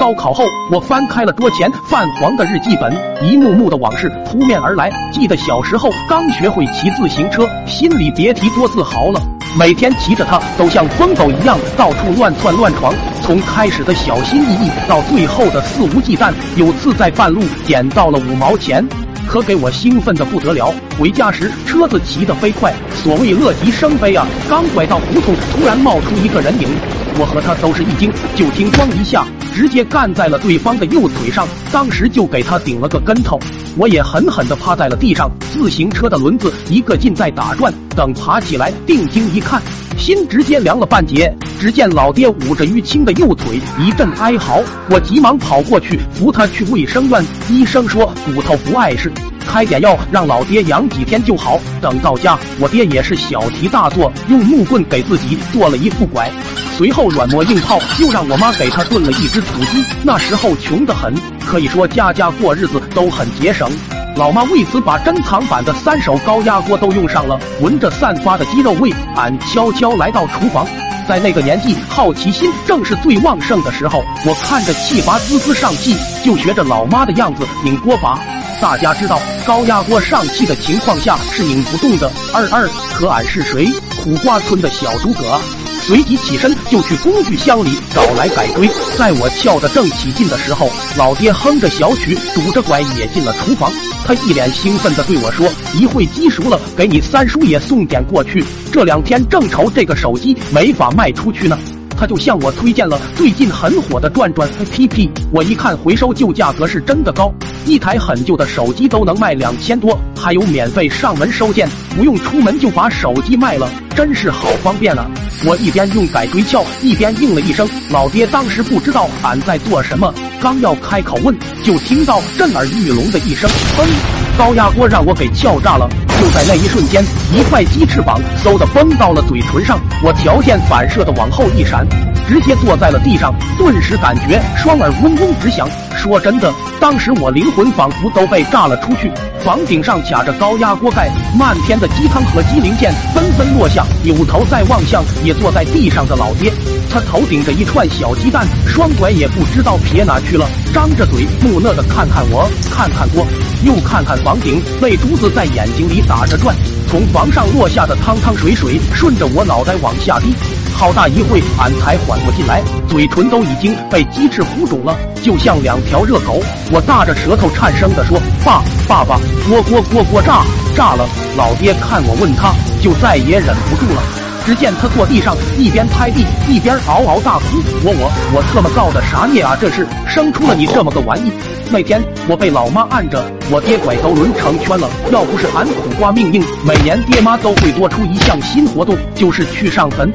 高考后，我翻开了桌前泛黄的日记本，一幕幕的往事扑面而来。记得小时候刚学会骑自行车，心里别提多自豪了。每天骑着它，都像疯狗一样到处乱窜乱闯。从开始的小心翼翼，到最后的肆无忌惮。有次在半路捡到了五毛钱，可给我兴奋的不得了。回家时，车子骑得飞快，所谓乐极生悲啊！刚拐到胡同，突然冒出一个人影。我和他都是一惊，就听“咣”一下，直接干在了对方的右腿上，当时就给他顶了个跟头。我也狠狠地趴在了地上，自行车的轮子一个劲在打转。等爬起来，定睛一看，心直接凉了半截。只见老爹捂着淤青的右腿，一阵哀嚎。我急忙跑过去扶他去卫生院，医生说骨头不碍事。开点药，让老爹养几天就好。等到家，我爹也是小题大做，用木棍给自己做了一副拐，随后软磨硬泡，又让我妈给他炖了一只土鸡。那时候穷得很，可以说家家过日子都很节省。老妈为此把珍藏版的三手高压锅都用上了。闻着散发的鸡肉味，俺悄悄来到厨房。在那个年纪，好奇心正是最旺盛的时候。我看着气阀滋滋上气，就学着老妈的样子拧锅把。大家知道，高压锅上气的情况下是拧不动的。二二，可俺是谁？苦瓜村的小诸葛。随即起身就去工具箱里找来改锥。在我撬得正起劲的时候，老爹哼着小曲，拄着拐也进了厨房。他一脸兴奋地对我说：“一会鸡熟了，给你三叔也送点过去。这两天正愁这个手机没法卖出去呢。”他就向我推荐了最近很火的转转 APP。我一看回收旧价格是真的高，一台很旧的手机都能卖两千多，还有免费上门收件，不用出门就把手机卖了，真是好方便啊！我一边用改锥撬，一边应了一声。老爹当时不知道俺在做什么，刚要开口问，就听到震耳欲聋的一声“嘣”，高压锅让我给撬炸了。就在那一瞬间，一块鸡翅膀嗖的崩到了嘴唇上，我条件反射的往后一闪，直接坐在了地上，顿时感觉双耳嗡嗡直响。说真的，当时我灵魂仿佛都被炸了出去。房顶上卡着高压锅盖，漫天的鸡汤和鸡零件纷纷落下。扭头再望向也坐在地上的老爹，他头顶着一串小鸡蛋，双拐也不知道撇哪去了，张着嘴木讷的看看我，看看锅，又看看房顶，泪珠子在眼睛里打着转。从房上落下的汤汤水水顺着我脑袋往下滴，好大一会俺才缓过劲来，嘴唇都已经被鸡翅糊肿了，就像两条热狗。我大着舌头颤声地说：“爸，爸爸，锅锅锅锅炸炸了！”老爹看我问他，就再也忍不住了。只见他坐地上，一边拍地，一边嗷嗷大哭。我我我特么造的啥孽啊！这是生出了你这么个玩意！那天我被老妈按着，我爹拐头轮成圈了。要不是俺苦瓜命硬，每年爹妈都会多出一项新活动，就是去上坟。